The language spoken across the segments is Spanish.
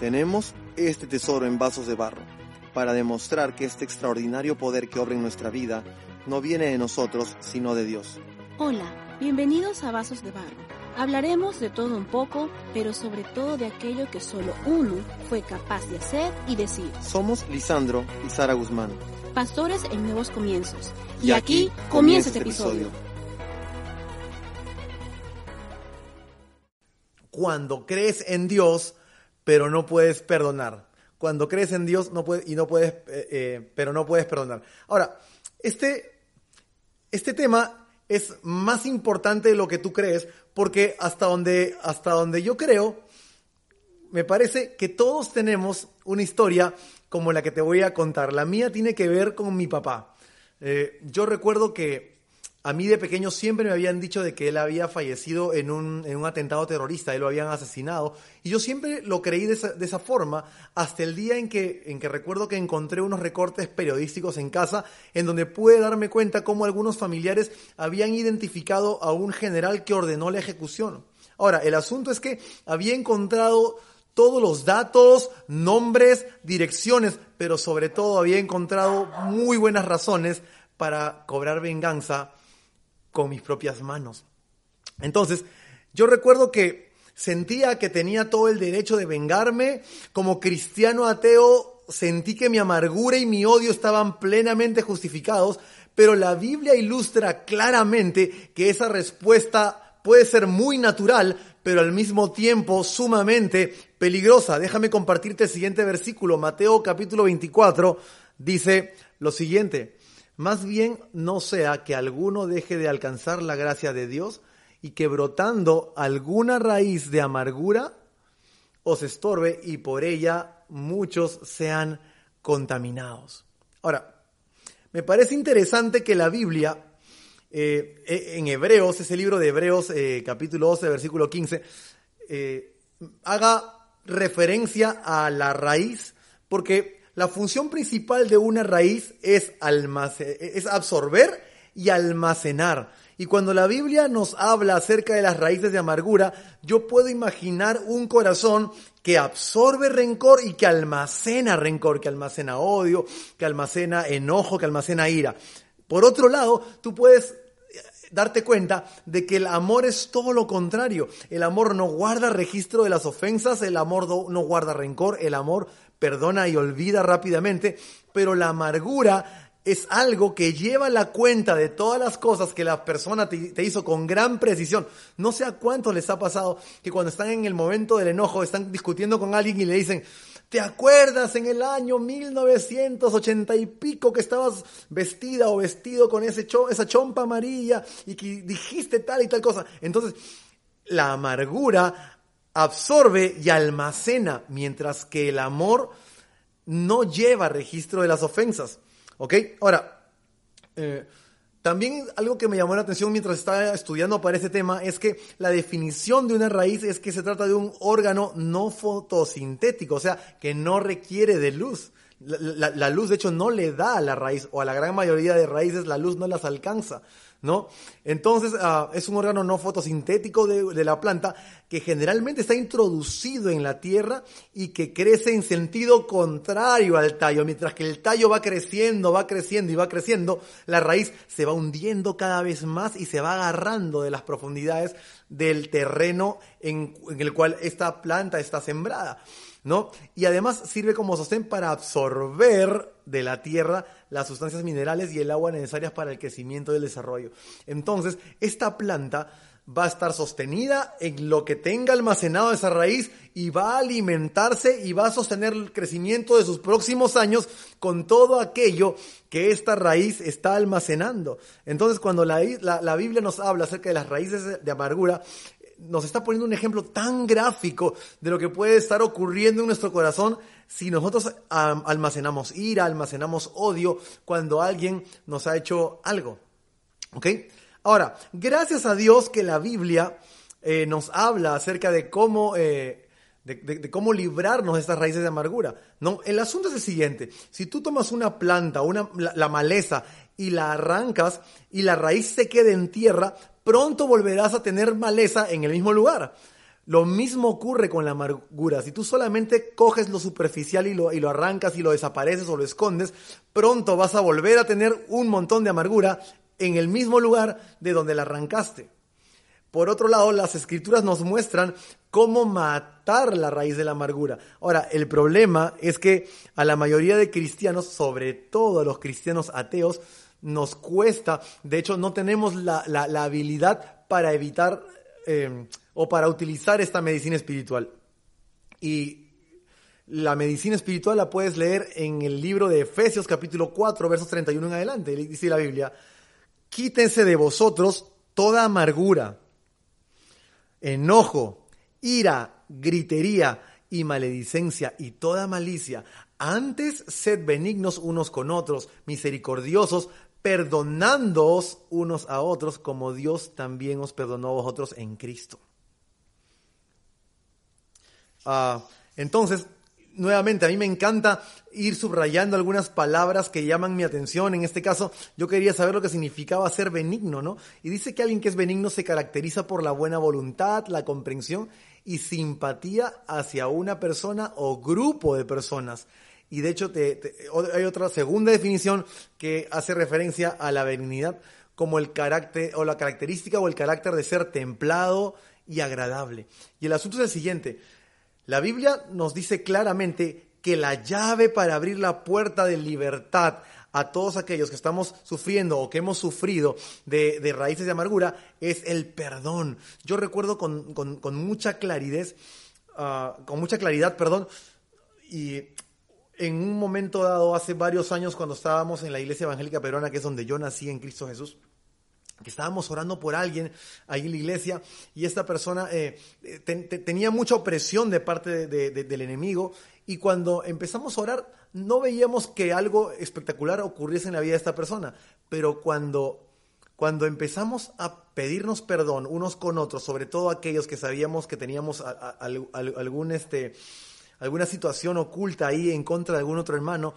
Tenemos este tesoro en vasos de barro para demostrar que este extraordinario poder que obra en nuestra vida no viene de nosotros, sino de Dios. Hola, bienvenidos a Vasos de Barro. Hablaremos de todo un poco, pero sobre todo de aquello que solo uno fue capaz de hacer y decir. Somos Lisandro y Sara Guzmán. Pastores en nuevos comienzos. Y, aquí comienza este episodio. Cuando crees en Dios, pero no puedes perdonar. Cuando crees en Dios no y no puedes, eh, eh, pero no puedes perdonar. Ahora, este, este tema es más importante de lo que tú crees, porque hasta donde, hasta donde yo creo, me parece que todos tenemos una historia como la que te voy a contar. La mía tiene que ver con mi papá. Eh, yo recuerdo que a mí de pequeño siempre me habían dicho de que él había fallecido en un, en un atentado terrorista, él lo habían asesinado, y yo siempre lo creí de esa, de esa, forma hasta el día en que, en que recuerdo que encontré unos recortes periodísticos en casa en donde pude darme cuenta cómo algunos familiares habían identificado a un general que ordenó la ejecución. Ahora, el asunto es que había encontrado todos los datos, nombres, direcciones, pero sobre todo había encontrado muy buenas razones para cobrar venganza con mis propias manos. Entonces, yo recuerdo que sentía que tenía todo el derecho de vengarme. Como cristiano ateo, sentí que mi amargura y mi odio estaban plenamente justificados, pero la Biblia ilustra claramente que esa respuesta puede ser muy natural, pero al mismo tiempo sumamente peligrosa. Déjame compartirte el siguiente versículo. Mateo capítulo 24 dice lo siguiente. Más bien no sea que alguno deje de alcanzar la gracia de Dios y que brotando alguna raíz de amargura os estorbe y por ella muchos sean contaminados. Ahora, me parece interesante que la Biblia, eh, e, en Hebreos, ese libro de Hebreos, eh, capítulo 12, versículo 15, eh, haga referencia a la raíz, porque la función principal de una raíz es, es absorber y almacenar. Y cuando la Biblia nos habla acerca de las raíces de amargura, yo puedo imaginar un corazón que absorbe rencor y que almacena rencor, que almacena odio, que almacena enojo, que almacena ira. Por otro lado, tú puedes darte cuenta de que el amor es todo lo contrario. El amor no guarda registro de las ofensas, el amor no guarda rencor, el amor perdona y olvida rápidamente, pero la amargura es algo que lleva la cuenta de todas las cosas que la persona te, hizo con gran precisión. No sé a cuánto les ha pasado que cuando están en el momento del enojo están discutiendo con alguien y le dicen, ¿te acuerdas en el año 1980 y pico que estabas vestida o vestido con ese esa chompa amarilla y que dijiste tal y tal cosa? Entonces, la amargura absorbe y almacena, mientras que el amor no lleva registro de las ofensas. ¿Ok? Ahora, eh, también algo que me llamó la atención mientras estaba estudiando para este tema es que la definición de una raíz es que se trata de un órgano no fotosintético, o sea, que no requiere de luz. La, luz, de hecho, no le da a la raíz, o a la gran mayoría de raíces la luz no las alcanza. ¿no? Entonces, uh, es un órgano no fotosintético de, la planta que generalmente está introducido en la tierra y que crece en sentido contrario al tallo. Mientras que el tallo va creciendo, va creciendo y va creciendo, la raíz se va hundiendo cada vez más y se va agarrando de las profundidades del terreno en, en el cual esta planta está sembrada. ¿No? Y además sirve como sostén para absorber de la tierra las sustancias minerales y el agua necesarias para el crecimiento y el desarrollo. Entonces, esta planta va a estar sostenida en lo que tenga almacenado esa raíz y va a alimentarse y va a sostener el crecimiento de sus próximos años con todo aquello que esta raíz está almacenando. Entonces, cuando la, la, la Biblia nos habla acerca de las raíces de amargura, nos está poniendo un ejemplo tan gráfico de lo que puede estar ocurriendo en nuestro corazón si nosotros almacenamos ira, almacenamos odio cuando alguien nos ha hecho algo. ¿Ok? Ahora, gracias a Dios que la Biblia eh, nos habla acerca de cómo, eh, de, cómo librarnos de estas raíces de amargura. No, el asunto es el siguiente. Si tú tomas una planta, una, la maleza, y la arrancas y la raíz se queda en tierra, pronto volverás a tener maleza en el mismo lugar. Lo mismo ocurre con la amargura. Si tú solamente coges lo superficial y lo, y lo arrancas y lo desapareces o lo escondes, pronto vas a volver a tener un montón de amargura en el mismo lugar de donde la arrancaste. Por otro lado, las escrituras nos muestran cómo matar la raíz de la amargura. Ahora, el problema es que a la mayoría de cristianos, sobre todo a los cristianos ateos, nos cuesta, de hecho no tenemos la, habilidad para evitar eh, o para utilizar esta medicina espiritual. Y la medicina espiritual la puedes leer en el libro de Efesios capítulo 4, versos 31 en adelante. Dice la Biblia, quítense de vosotros toda amargura, enojo, ira, gritería y maledicencia y toda malicia. Antes sed benignos unos con otros, misericordiosos, perdonándoos unos a otros como Dios también os perdonó a vosotros en Cristo. Ah, entonces, nuevamente, a mí me encanta ir subrayando algunas palabras que llaman mi atención. En este caso, yo quería saber lo que significaba ser benigno, ¿no? Y dice que alguien que es benigno se caracteriza por la buena voluntad, la comprensión y simpatía hacia una persona o grupo de personas. Y de hecho, hay otra segunda definición que hace referencia a la benignidad como el carácter o la característica o el carácter de ser templado y agradable. Y el asunto es el siguiente, la Biblia nos dice claramente que la llave para abrir la puerta de libertad a todos aquellos que estamos sufriendo o que hemos sufrido de, raíces de amargura es el perdón. Yo recuerdo con, mucha claridad, ah, con mucha claridad, perdón, y en un momento dado, hace varios años, cuando estábamos en la iglesia evangélica peruana, que es donde yo nací en Cristo Jesús, que estábamos orando por alguien ahí en la iglesia y esta persona eh, tenía mucha opresión de parte del enemigo y cuando empezamos a orar no veíamos que algo espectacular ocurriese en la vida de esta persona, pero cuando, cuando empezamos a pedirnos perdón unos con otros, sobre todo aquellos que sabíamos que teníamos algún, este, alguna situación oculta ahí en contra de algún otro hermano,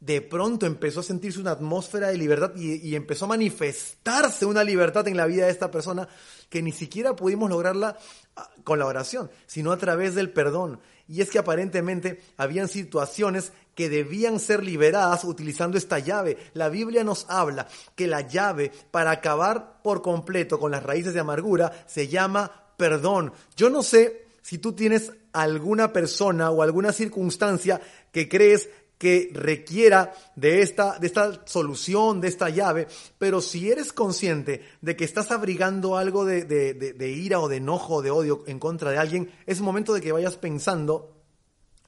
de pronto empezó a sentirse una atmósfera de libertad y, empezó a manifestarse una libertad en la vida de esta persona que ni siquiera pudimos lograrla ah, con la oración, sino a través del perdón. Y es que aparentemente habían situaciones que debían ser liberadas utilizando esta llave. La Biblia nos habla que la llave para acabar por completo con las raíces de amargura se llama perdón. Yo no sé si tú tienes alguna persona o alguna circunstancia que crees que requiera de esta, de esta solución, de esta llave, pero si eres consciente de que estás abrigando algo de, de, ira o de enojo o de odio en contra de alguien, es momento de que vayas pensando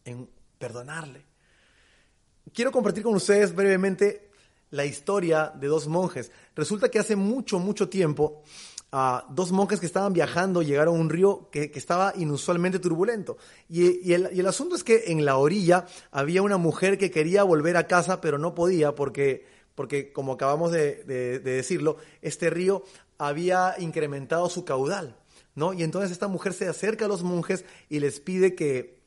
en perdonarle. Quiero compartir con ustedes brevemente la historia de dos monjes. Resulta que hace mucho, mucho tiempo dos monjes que estaban viajando llegaron a un río que, estaba inusualmente turbulento. Y, el, asunto es que en la orilla había una mujer que quería volver a casa, pero no podía porque, porque como acabamos de, de decirlo, este río había incrementado su caudal. ¿no? Y entonces esta mujer se acerca a los monjes y les pide que,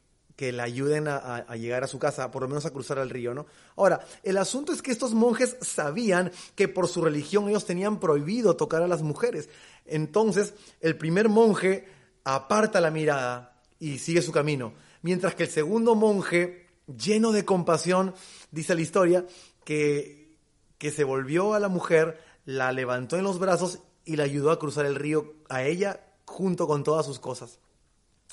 que la ayuden a, llegar a su casa, por lo menos a cruzar el río, ¿no? Ahora, el asunto es que estos monjes sabían que por su religión ellos tenían prohibido tocar a las mujeres. Entonces, el primer monje aparta la mirada y sigue su camino, mientras que el segundo monje, lleno de compasión, dice la historia, que, que se volvió a la mujer, la levantó en los brazos y la ayudó a cruzar el río a ella junto con todas sus cosas.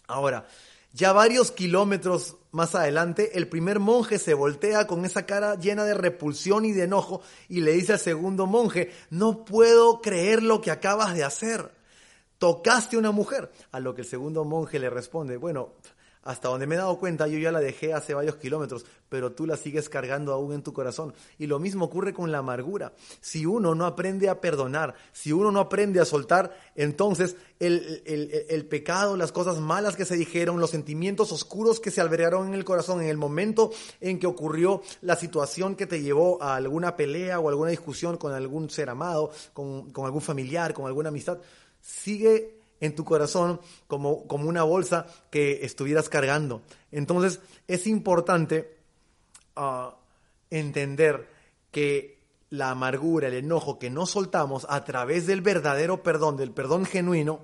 Ahora, ya varios kilómetros más adelante, el primer monje se voltea con esa cara llena de repulsión y de enojo y le dice al segundo monje, no puedo creer lo que acabas de hacer. Tocaste a una mujer. A lo que el segundo monje le responde, bueno, hasta donde me he dado cuenta, yo ya la dejé hace varios kilómetros, pero tú la sigues cargando aún en tu corazón. Y lo mismo ocurre con la amargura. Si uno no aprende a perdonar, si uno no aprende a soltar, entonces el, pecado, las cosas malas que se dijeron, los sentimientos oscuros que se albergaron en el corazón en el momento en que ocurrió la situación que te llevó a alguna pelea o alguna discusión con algún ser amado, con, con algún familiar, con alguna amistad, sigue en tu corazón como, como una bolsa que estuvieras cargando. Entonces es importante ah, entender que la amargura, el enojo que no soltamos a través del verdadero perdón, del perdón genuino,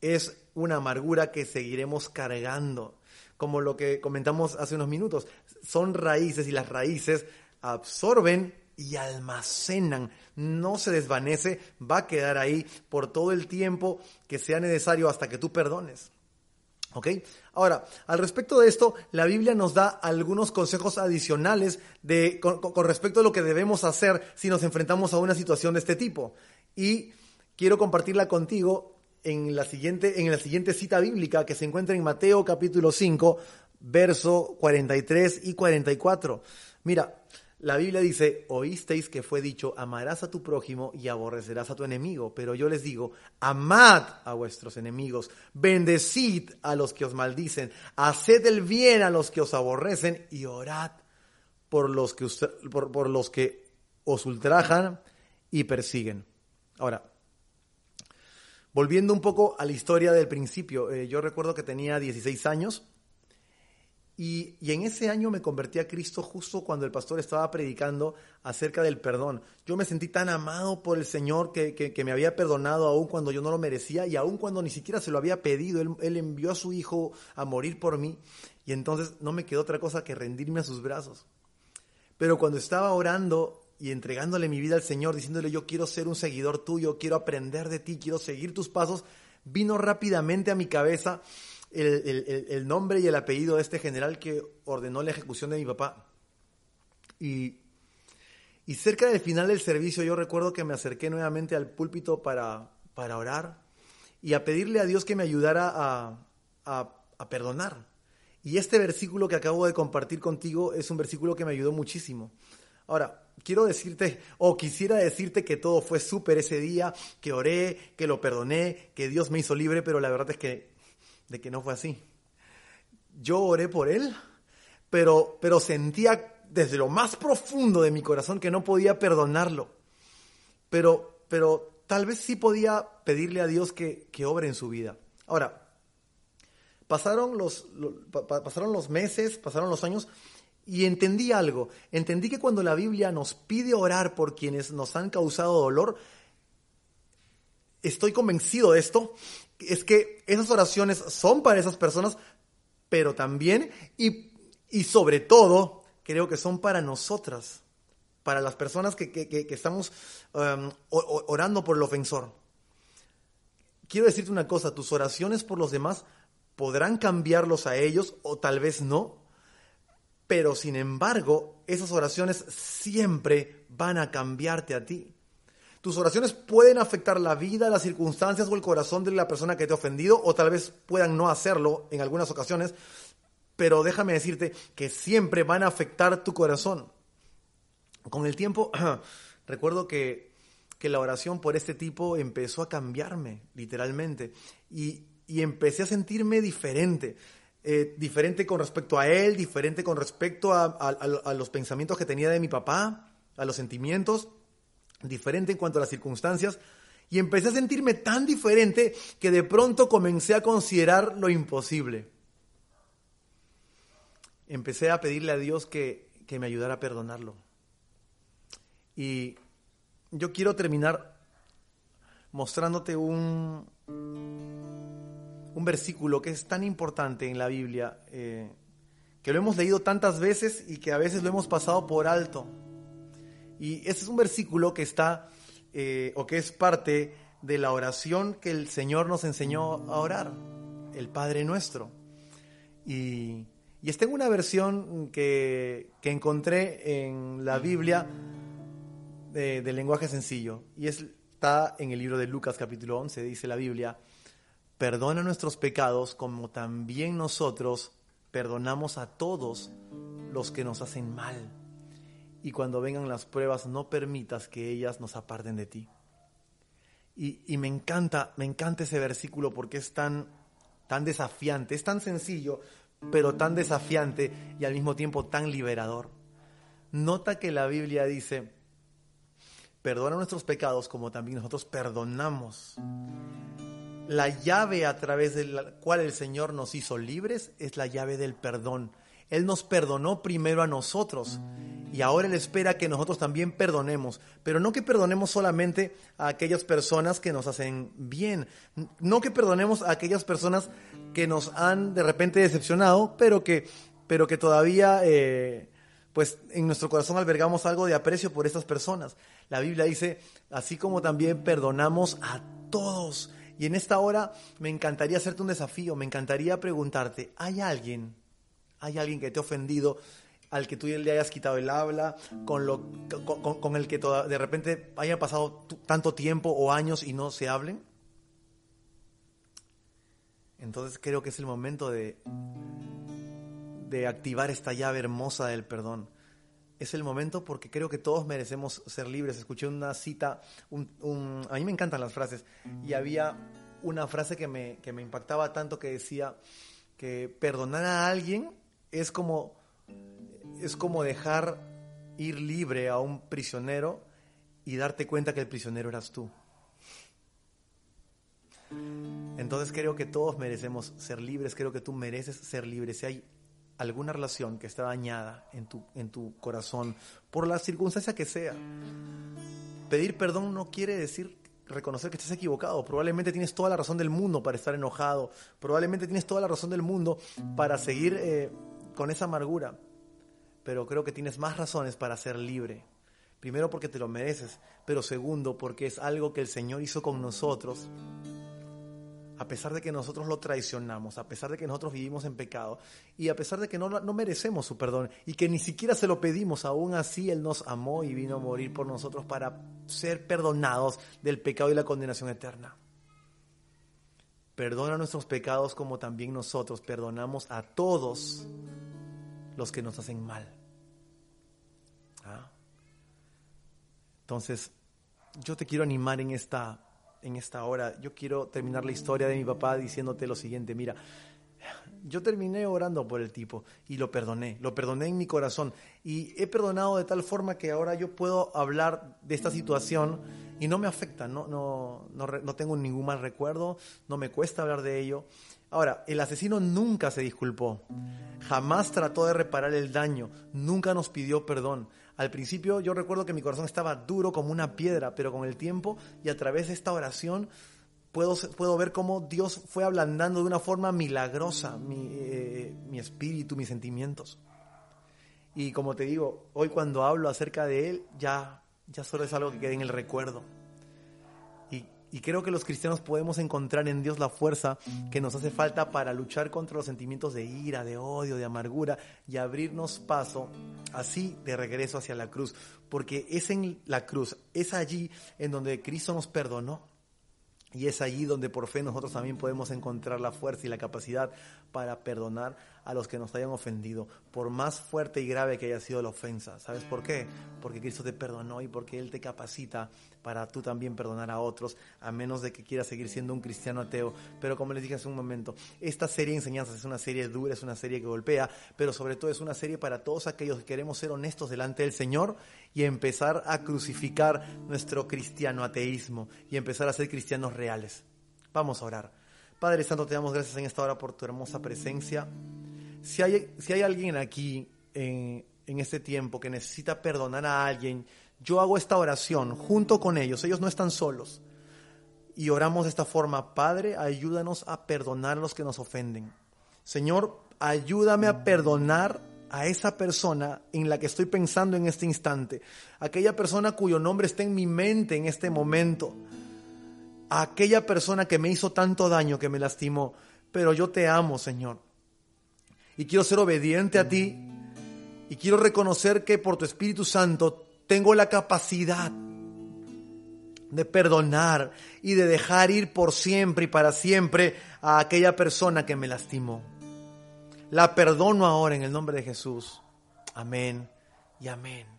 es una amargura que seguiremos cargando. Como lo que comentamos hace unos minutos, son raíces y las raíces absorben y almacenan, no se desvanece, va a quedar ahí por todo el tiempo que sea necesario hasta que tú perdones. ¿Ok? Ahora, al respecto de esto, la Biblia nos da algunos consejos adicionales de, con, respecto a lo que debemos hacer si nos enfrentamos a una situación de este tipo. Y quiero compartirla contigo en la siguiente, en la siguiente cita bíblica que se encuentra en Mateo capítulo 5, verso 43 y 44. Mira, la Biblia dice, oísteis que fue dicho, amarás a tu prójimo y aborrecerás a tu enemigo. Pero yo les digo, amad a vuestros enemigos, bendecid a los que os maldicen, haced el bien a los que os aborrecen y orad por los que, por, los que os ultrajan y persiguen. Ahora, volviendo un poco a la historia del principio, eh, yo recuerdo que tenía 16 años y, en ese año me convertí a Cristo justo cuando el pastor estaba predicando acerca del perdón. Yo me sentí tan amado por el Señor que, me había perdonado aún cuando yo no lo merecía y aún cuando ni siquiera se lo había pedido. Él, envió a su Hijo a morir por mí y entonces no me quedó otra cosa que rendirme a sus brazos. Pero cuando estaba orando y entregándole mi vida al Señor, diciéndole yo quiero ser un seguidor tuyo, quiero aprender de ti, quiero seguir tus pasos, vino rápidamente a mi cabeza el, nombre y el apellido de este general que ordenó la ejecución de mi papá. Y, y, cerca del final del servicio yo recuerdo que me acerqué nuevamente al púlpito para, para orar y a pedirle a Dios que me ayudara a, a, a perdonar. Y este versículo que acabo de compartir contigo es un versículo que me ayudó muchísimo. Ahora, quiero decirte, o quisiera decirte que todo fue súper ese día, que oré, que lo perdoné, que Dios me hizo libre, pero la verdad es que de que no fue así. Yo oré por él, pero, pero sentía desde lo más profundo de mi corazón que no podía perdonarlo. Pero, pero tal vez sí podía pedirle a Dios que, que obre en su vida. Ahora, pasaron los, lo, pasaron los meses, pasaron los años y entendí algo. Entendí que cuando la Biblia nos pide orar por quienes nos han causado dolor, estoy convencido de esto, es que esas oraciones son para esas personas, pero también y, y sobre todo creo que son para nosotras, para las personas que, que, que estamos um, orando por el ofensor. Quiero decirte una cosa, tus oraciones por los demás podrán cambiarlos a ellos o tal vez no, pero sin embargo esas oraciones siempre van a cambiarte a ti. Tus oraciones pueden afectar la vida, las circunstancias o el corazón de la persona que te ha ofendido, o tal vez puedan no hacerlo en algunas ocasiones, pero déjame decirte que siempre van a afectar tu corazón. Con el tiempo, recuerdo que, que, la oración por este tipo empezó a cambiarme, literalmente, y, y empecé a sentirme diferente. Eh, diferente con respecto a él, diferente con respecto a, a, a los pensamientos que tenía de mi papá, a los sentimientos diferente en cuanto a las circunstancias, y empecé a sentirme tan diferente que de pronto comencé a considerar lo imposible. Empecé a pedirle a Dios que, que me ayudara a perdonarlo. Y yo quiero terminar mostrándote un, un versículo que es tan importante en la Biblia, eh, que lo hemos leído tantas veces y que a veces lo hemos pasado por alto. Y ese es un versículo que está, eh, o que es parte de la oración que el Señor nos enseñó a orar, el Padre Nuestro. Y, está en una versión que, que encontré en la Biblia de, de, lenguaje sencillo, y es, está en el libro de Lucas capítulo 11, dice la Biblia, perdona nuestros pecados como también nosotros perdonamos a todos los que nos hacen mal y cuando vengan las pruebas no permitas que ellas nos aparten de ti. Y, me encanta, me encanta ese versículo porque es tan, tan desafiante, es tan sencillo, pero tan desafiante y al mismo tiempo tan liberador. Nota que la Biblia dice, perdona nuestros pecados como también nosotros perdonamos. La llave a través de la cual el Señor nos hizo libres es la llave del perdón Él nos perdonó primero a nosotros y ahora Él espera que nosotros también perdonemos, pero no que perdonemos solamente a aquellas personas que nos hacen bien, no que perdonemos a aquellas personas que nos han de repente decepcionado, pero que, pero que todavía eh, pues en nuestro corazón albergamos algo de aprecio por estas personas. La Biblia dice, así como también perdonamos a todos. Y en esta hora me encantaría hacerte un desafío, me encantaría preguntarte, ¿hay alguien, hay alguien que te ha ofendido al que tú le hayas quitado el habla, con, lo, con, el que de repente haya pasado tanto tiempo o años y no se hablen? Entonces creo que es el momento de, de activar esta llave hermosa del perdón. Es el momento porque creo que todos merecemos ser libres. Escuché una cita, a mí me encantan las frases, y había una frase que me, que me impactaba tanto que decía que perdonar a alguien es como es como dejar ir libre a un prisionero y darte cuenta que el prisionero eras tú. Entonces creo que todos merecemos ser libres, creo que tú mereces ser libre. Si hay alguna relación que está dañada en tu, en tu corazón, por la circunstancia que sea, pedir perdón no quiere decir reconocer que estás equivocado. Probablemente tienes toda la razón del mundo para estar enojado, probablemente tienes toda la razón del mundo para seguir eh, con esa amargura pero creo que tienes más razones para ser libre. Primero porque te lo mereces, pero segundo porque es algo que el Señor hizo con nosotros. A pesar de que nosotros lo traicionamos, a pesar de que nosotros vivimos en pecado y a pesar de que no, no merecemos su perdón y que ni siquiera se lo pedimos, aún así Él nos amó y vino a morir por nosotros para ser perdonados del pecado y la condenación eterna. Perdona nuestros pecados como también nosotros perdonamos a todos los que nos hacen mal. ¿Ah? Entonces, yo te quiero animar en esta, en esta hora. Yo quiero terminar la historia de mi papá diciéndote lo siguiente, mira, yo terminé orando por el tipo y lo perdoné, lo perdoné en mi corazón y he perdonado de tal forma que ahora yo puedo hablar de esta situación y no me afecta, no, no, no, no tengo ningún mal recuerdo, no me cuesta hablar de ello Ahora, el asesino nunca se disculpó, jamás trató de reparar el daño, nunca nos pidió perdón. Al principio yo recuerdo que mi corazón estaba duro como una piedra, pero con el tiempo y a través de esta oración puedo, puedo ver cómo Dios fue ablandando de una forma milagrosa mi, eh, mi espíritu, mis sentimientos. Y como te digo, hoy cuando hablo acerca de Él, ya, ya solo es algo que queda en el recuerdo. Y creo que los cristianos podemos encontrar en Dios la fuerza que nos hace falta para luchar contra los sentimientos de ira, de odio, de amargura y abrirnos paso así de regreso hacia la cruz. Porque es en la cruz, es allí en donde Cristo nos perdonó. Y es allí donde por fe nosotros también podemos encontrar la fuerza y la capacidad para perdonar a los que nos hayan ofendido, por más fuerte y grave que haya sido la ofensa. ¿Sabes por qué? Porque Cristo te perdonó y porque Él te capacita para tú también perdonar a otros, a menos de que quieras seguir siendo un cristiano ateo. Pero como les dije hace un momento, esta serie de enseñanzas es una serie dura, es una serie que golpea, pero sobre todo es una serie para todos aquellos que queremos ser honestos delante del Señor y empezar a crucificar nuestro cristiano ateísmo y empezar a ser cristianos reales. Vamos a orar. Padre Santo, te damos gracias en esta hora por tu hermosa presencia. Si hay, si hay alguien aquí en, en este tiempo que necesita perdonar a alguien, yo hago esta oración junto con ellos, ellos no están solos. Y oramos de esta forma, Padre, ayúdanos a perdonar a los que nos ofenden. Señor, ayúdame a perdonar a esa persona en la que estoy pensando en este instante, aquella persona cuyo nombre está en mi mente en este momento, aquella persona que me hizo tanto daño, que me lastimó, pero yo te amo, Señor. Y quiero ser obediente a ti y quiero reconocer que por tu Espíritu Santo tengo la capacidad de perdonar y de dejar ir por siempre y para siempre a aquella persona que me lastimó. La perdono ahora en el nombre de Jesús. Amén y amén.